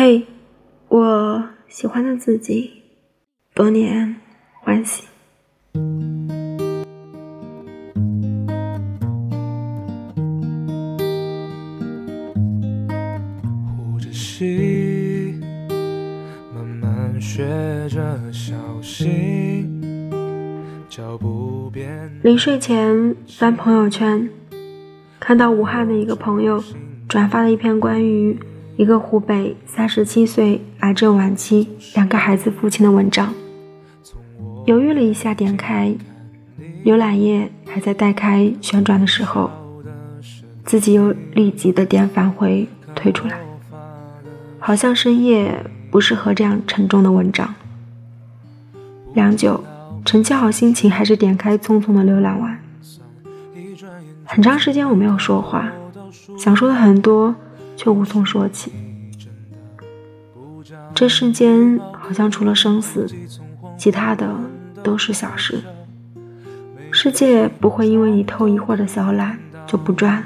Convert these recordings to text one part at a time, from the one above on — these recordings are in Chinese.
嘿，我喜欢的自己，多年欢喜。呼着吸，慢慢学着小心，脚步变。临睡前翻朋友圈，看到武汉的一个朋友转发了一篇关于一个湖北三十七岁癌症晚期两个孩子父亲的文章。犹豫了一下，点开，浏览页还在待开旋转的时候，自己又立即的点返回退出来。好像深夜不适合这样沉重的文章。良久，沉静好心情，还是点开，匆匆的浏览完。很长时间我没有说话，想说的很多，却无从说起。这世间好像除了生死，其他的都是小事。世界不会因为你偷一会儿的小懒就不转，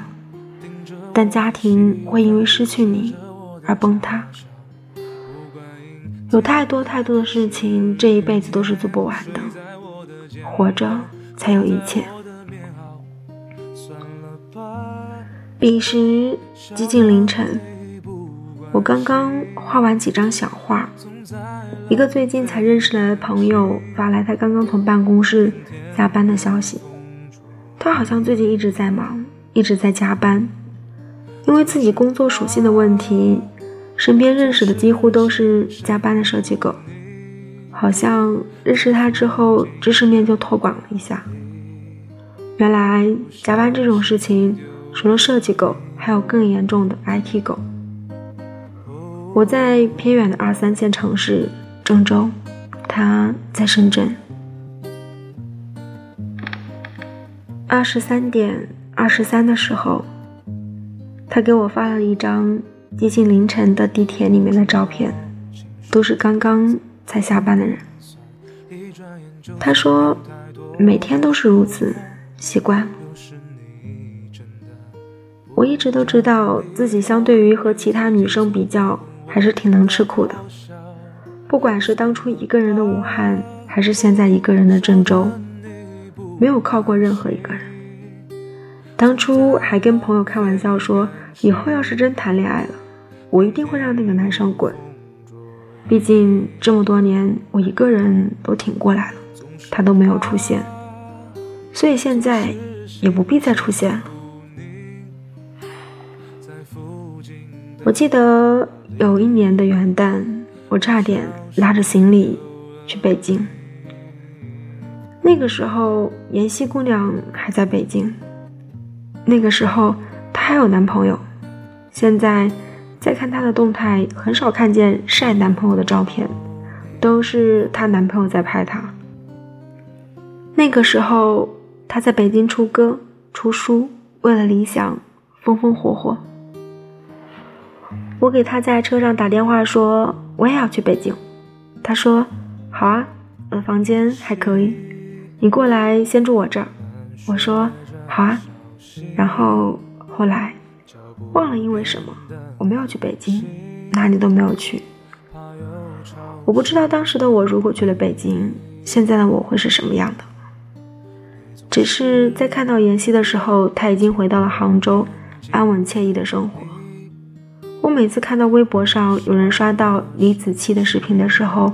但家庭会因为失去你。而崩塌，有太多太多的事情，这一辈子都是做不完的。活着才有一切。彼时几近凌晨，我刚刚画完几张小画，一个最近才认识来的朋友发来他刚刚从办公室下班的消息。他好像最近一直在忙，一直在加班，因为自己工作属性的问题。身边认识的几乎都是加班的设计狗，好像认识他之后，知识面就拓广了一下。原来加班这种事情，除了设计狗，还有更严重的 IT 狗。我在偏远的二三线城市郑州，他在深圳。二十三点二十三的时候，他给我发了一张。接近凌晨的地铁里面的照片，都是刚刚才下班的人。他说，每天都是如此，习惯。我一直都知道自己相对于和其他女生比较，还是挺能吃苦的。不管是当初一个人的武汉，还是现在一个人的郑州，没有靠过任何一个人。当初还跟朋友开玩笑说，以后要是真谈恋爱了。我一定会让那个男生滚，毕竟这么多年我一个人都挺过来了，他都没有出现，所以现在也不必再出现了。我记得有一年的元旦，我差点拉着行李去北京，那个时候妍希姑娘还在北京，那个时候她还有男朋友，现在。再看她的动态，很少看见晒男朋友的照片，都是她男朋友在拍她。那个时候，她在北京出歌、出书，为了理想，风风火火。我给他在车上打电话说我也要去北京，他说好啊，我的房间还可以，你过来先住我这儿。我说好啊，然后后来。忘了因为什么我没有去北京，哪里都没有去。我不知道当时的我如果去了北京，现在的我会是什么样的。只是在看到妍希的时候，她已经回到了杭州，安稳惬意的生活。我每次看到微博上有人刷到李子柒的视频的时候，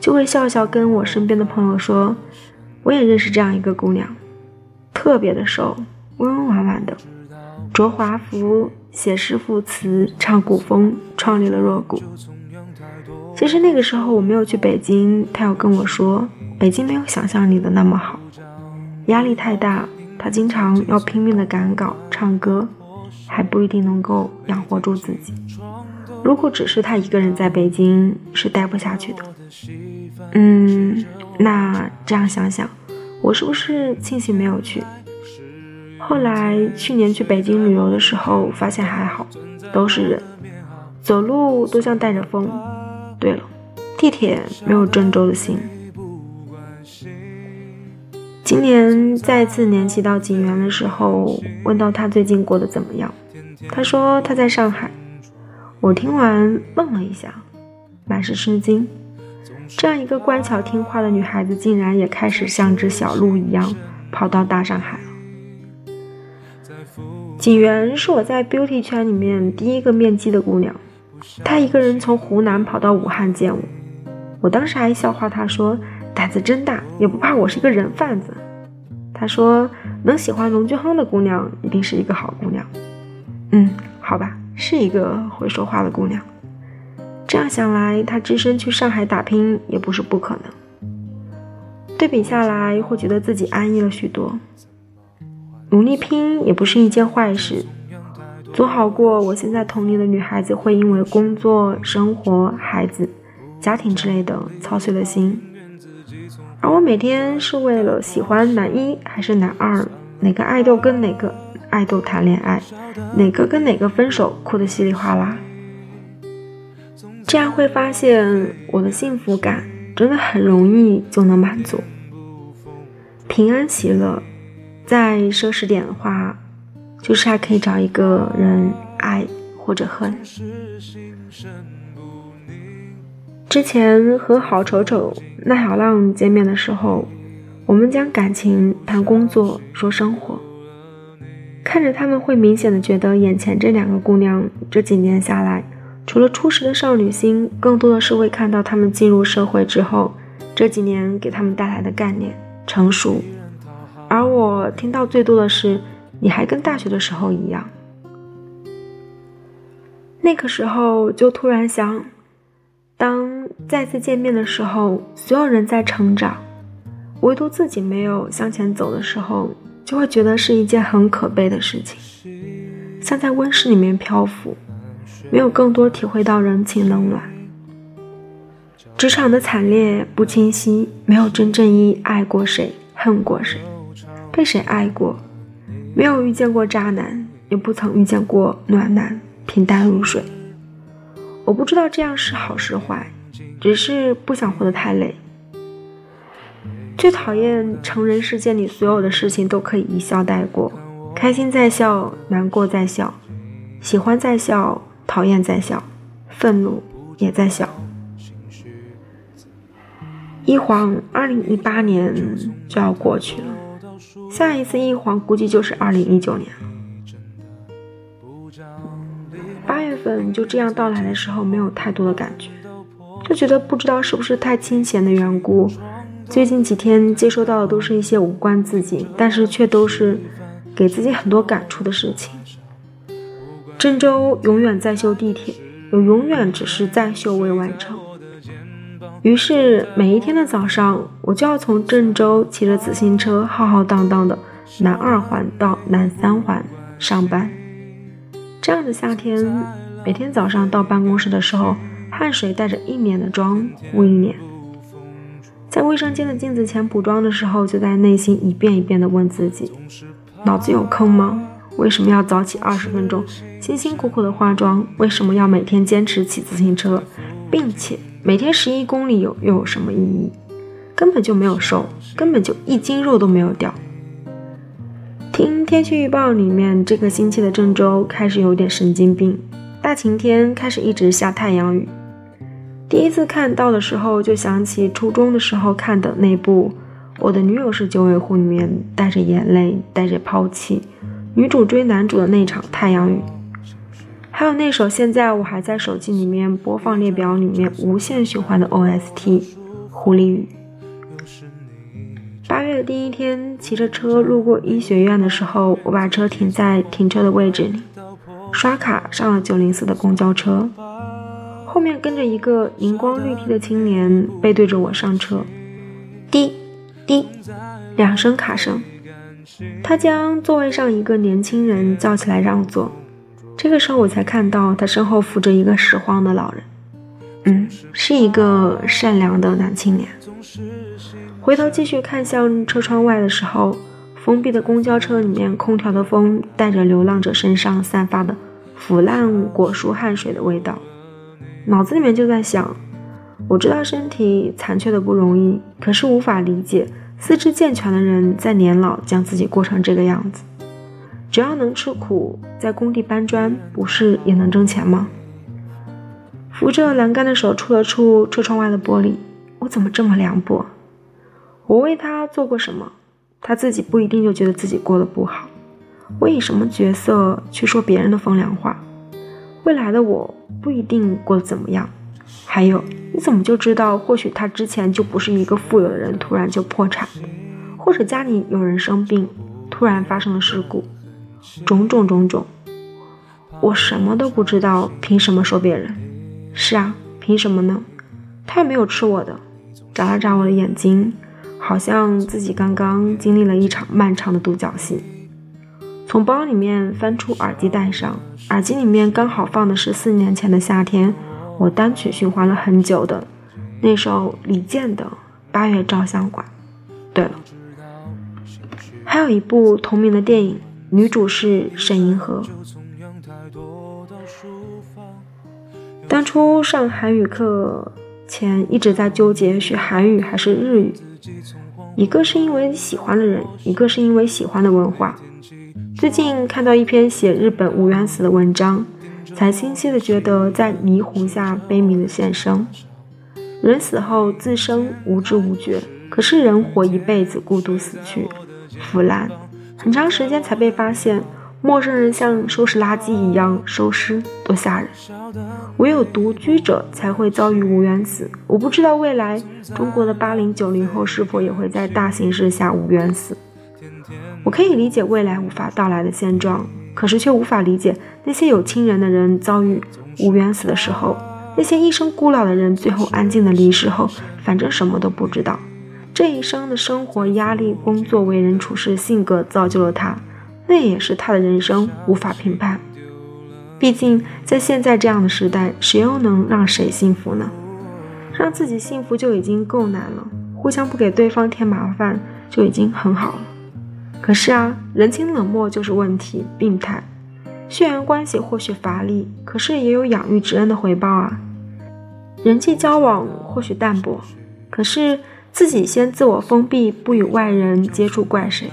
就会笑笑跟我身边的朋友说：“我也认识这样一个姑娘，特别的瘦，温温婉婉的。”着华服，写诗赋词，唱古风，创立了弱谷。其实那个时候我没有去北京，他要跟我说，北京没有想象里的那么好，压力太大，他经常要拼命的赶稿、唱歌，还不一定能够养活住自己。如果只是他一个人在北京，是待不下去的。嗯，那这样想想，我是不是庆幸没有去？后来去年去北京旅游的时候，发现还好，都是人，走路都像带着风。对了，地铁没有郑州的心。今年再次联系到景元的时候，问到他最近过得怎么样，他说他在上海。我听完愣了一下，满是吃惊。这样一个乖巧听话的女孩子，竟然也开始像只小鹿一样跑到大上海了。景元是我在 beauty 圈里面第一个面基的姑娘，她一个人从湖南跑到武汉见我，我当时还笑话她说胆子真大，也不怕我是一个人贩子。他说能喜欢龙俊亨的姑娘，一定是一个好姑娘。嗯，好吧，是一个会说话的姑娘。这样想来，他只身去上海打拼也不是不可能。对比下来，会觉得自己安逸了许多。努力拼也不是一件坏事，总好过我现在同龄的女孩子会因为工作、生活、孩子、家庭之类的操碎了心。而我每天是为了喜欢男一还是男二，哪个爱豆跟哪个爱豆谈恋爱，哪个跟哪个分手，哭得稀里哗啦。这样会发现，我的幸福感真的很容易就能满足。平安喜乐，再奢侈点的话，就是还可以找一个人爱或者恨。之前和郝丑丑、奈小浪见面的时候，我们讲感情、谈工作、说生活，看着他们会明显的觉得眼前这两个姑娘这几年下来。除了初时的少女心，更多的是会看到他们进入社会之后，这几年给他们带来的概念成熟。而我听到最多的是，你还跟大学的时候一样。那个时候就突然想，再次见面的时候，所有人在成长，唯独自己没有向前走的时候，就会觉得是一件很可悲的事情，像在温室里面漂浮。没有更多体会到人情冷暖，职场的惨烈不清晰，没有真正意爱过谁，恨过谁，被谁爱过，没有遇见过渣男，也不曾遇见过暖男，平淡如水。我不知道这样是好是坏，只是不想活得太累。最讨厌成人世界里所有的事情都可以一笑带过，开心在笑，难过在笑，喜欢在笑。讨厌在笑，愤怒也在笑。一晃，二零一八年就要过去了，下一次一晃估计就是二零一九年了。八月份就这样到来的时候，没有太多的感觉，就觉得不知道是不是太清闲的缘故，最近几天接收到的都是一些无关自己，但是却都是给自己很多感触的事情。郑州永远在修地铁，有永远只是在修未完成。于是每一天的早上，我就要从郑州骑着自行车浩浩荡荡的南二环到南三环上班。这样的夏天，每天早上到办公室的时候，汗水带着一脸的妆糊一脸。在卫生间的镜子前补妆的时候，就在内心一遍一遍的问自己：脑子有坑吗？为什么要早起二十分钟，辛辛苦苦的化妆？为什么要每天坚持骑自行车，并且每天十一公里有又有什么意义？根本就没有瘦，根本就一斤肉都没有掉。听天气预报里面，这个星期的郑州开始有点神经病，大晴天开始一直下太阳雨。第一次看到的时候，就想起初中的时候看的那部《我的女友是九尾狐》里面带着眼泪，带着抛弃。女主追男主的那场太阳雨，还有那首现在我还在手机里面播放列表里面无限循环的 OST《狐狸雨》。八月的第一天，骑着车路过医学院的时候，我把车停在停车的位置里，刷卡上了九零四的公交车，后面跟着一个荧光绿 T 的青年背对着我上车，滴滴两声卡声。他将座位上一个年轻人叫起来让座，这个时候我才看到他身后扶着一个拾荒的老人，嗯，是一个善良的男青年。回头继续看向车窗外的时候，封闭的公交车里面空调的风带着流浪者身上散发的腐烂果蔬汗水的味道，脑子里面就在想，我知道身体残缺的不容易，可是无法理解。四肢健全的人在年老将自己过成这个样子，只要能吃苦，在工地搬砖不是也能挣钱吗？扶着栏杆的手触了触车窗外的玻璃，我怎么这么凉薄？我为他做过什么？他自己不一定就觉得自己过得不好。我以什么角色去说别人的风凉话？未来的我不一定过得怎么样。还有，你怎么就知道？或许他之前就不是一个富有的人，突然就破产，或者家里有人生病，突然发生了事故，种种种种。我什么都不知道，凭什么说别人？是啊，凭什么呢？他也没有吃我的，眨了眨我的眼睛，好像自己刚刚经历了一场漫长的独角戏。从包里面翻出耳机戴上，耳机里面刚好放的是四年前的夏天，我单曲循环了很久的那首李健的《八月照相馆》。对了，还有一部同名的电影，女主是沈银河。当初上韩语课前一直在纠结学韩语还是日语，一个是因为喜欢的人，一个是因为喜欢的文化。最近看到一篇写日本无缘死的文章，才清晰的觉得在霓虹下悲鸣的现身。人死后自生无知无觉，可是人活一辈子孤独死去，腐烂，很长时间才被发现。陌生人像收拾垃圾一样收尸，多吓人！唯有独居者才会遭遇无缘死。我不知道未来中国的八零九零后是否也会在大形势下无缘死。我可以理解未来无法到来的现状，可是却无法理解那些有亲人的人遭遇无缘死的时候，那些一生孤老的人最后安静的离世后，反正什么都不知道。这一生的生活压力、工作、为人处事、性格造就了他，那也是他的人生，无法评判。毕竟在现在这样的时代，谁又能让谁幸福呢？让自己幸福就已经够难了，互相不给对方添麻烦就已经很好了。可是啊，人情冷漠就是问题，病态。血缘关系或许乏力，可是也有养育之恩的回报啊。人际交往或许淡薄，可是自己先自我封闭，不与外人接触，怪谁？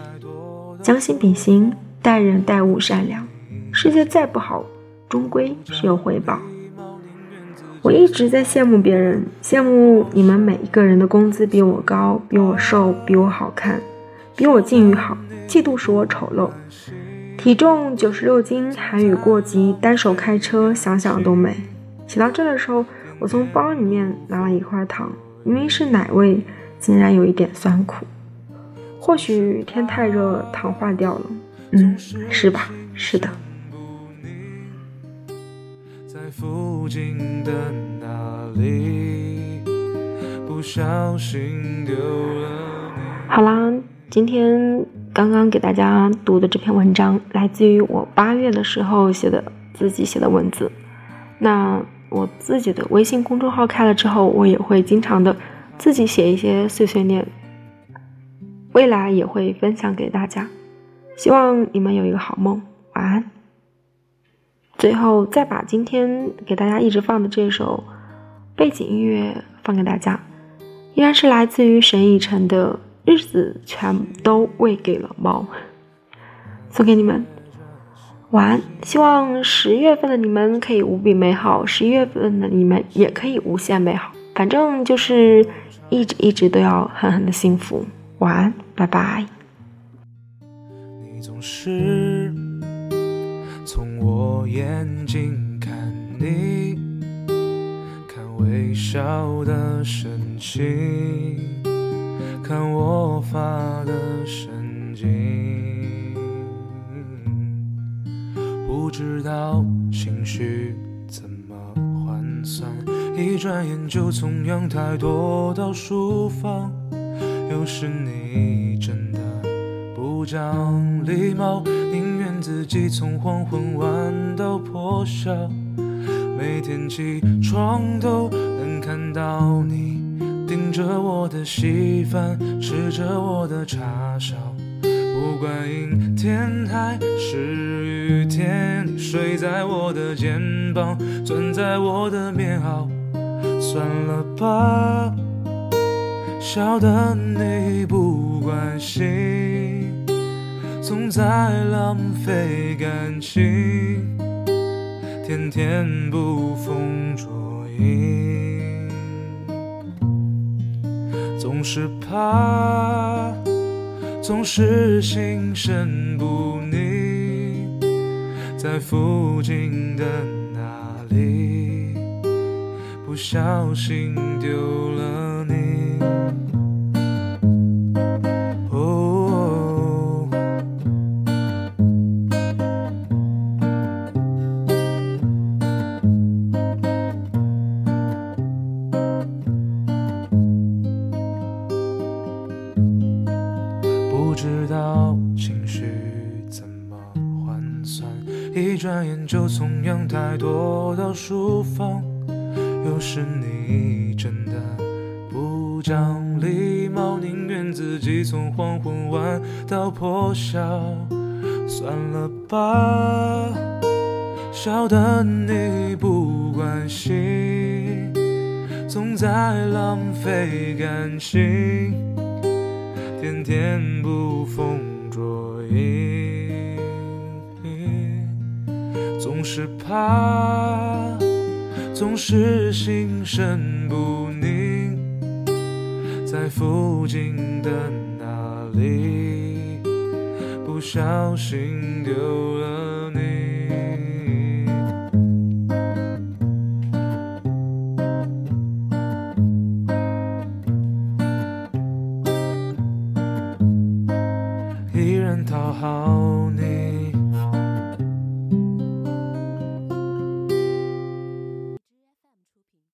将心比心，待人待物善良，世界再不好，终归是有回报。我一直在羡慕别人，羡慕你们每一个人的工资比我高，比我瘦，比我好看，比我境遇好。嫉妒使我丑陋，体重九十六斤，韩语过级，单手开车，想想都美。写到这的时候，我从包里面拿了一块糖，明明是奶味，竟然有一点酸苦。或许天太热，糖化掉了。嗯，是吧？是的。在附近的哪里？不小心丢了，今天。刚刚给大家读的这篇文章，来自于我八月的时候写的自己写的文字。那我自己的微信公众号开了之后，我也会经常的自己写一些碎碎念，未来也会分享给大家。希望你们有一个好梦，晚安。最后再把今天给大家一直放的这首背景音乐放给大家，依然是来自于沈以诚的。日子全都喂给了猫，送给你们，晚安。希望十月份的你们可以无比美好，十一月份的你们也可以无限美好。反正就是一直一直都要狠狠的幸福。晚安，拜拜。你总是从我眼睛看你，看微笑的神情。看我发的神经，不知道情绪怎么换算，一转眼就从阳台躲到书房。有时你真的不讲礼貌，宁愿自己从黄昏玩到破晓，每天起床都能看到你。着我的稀饭，吃着我的叉烧，不管阴天还是雨天，你睡在我的肩膀，钻在我的棉袄。算了吧，晓得你不关心，总在浪费感情，天天捕风捉。影，总是怕，总是心神不宁，在附近的哪里，不小心丢了你。从阳台躲到书房。有时你真的不讲礼貌，宁愿自己从黄昏玩到破晓。算了吧，晓得你不关心，总在浪费感情。天天捕风捉影，是怕，总是心神不宁，在附近的哪里，不小心丢了你。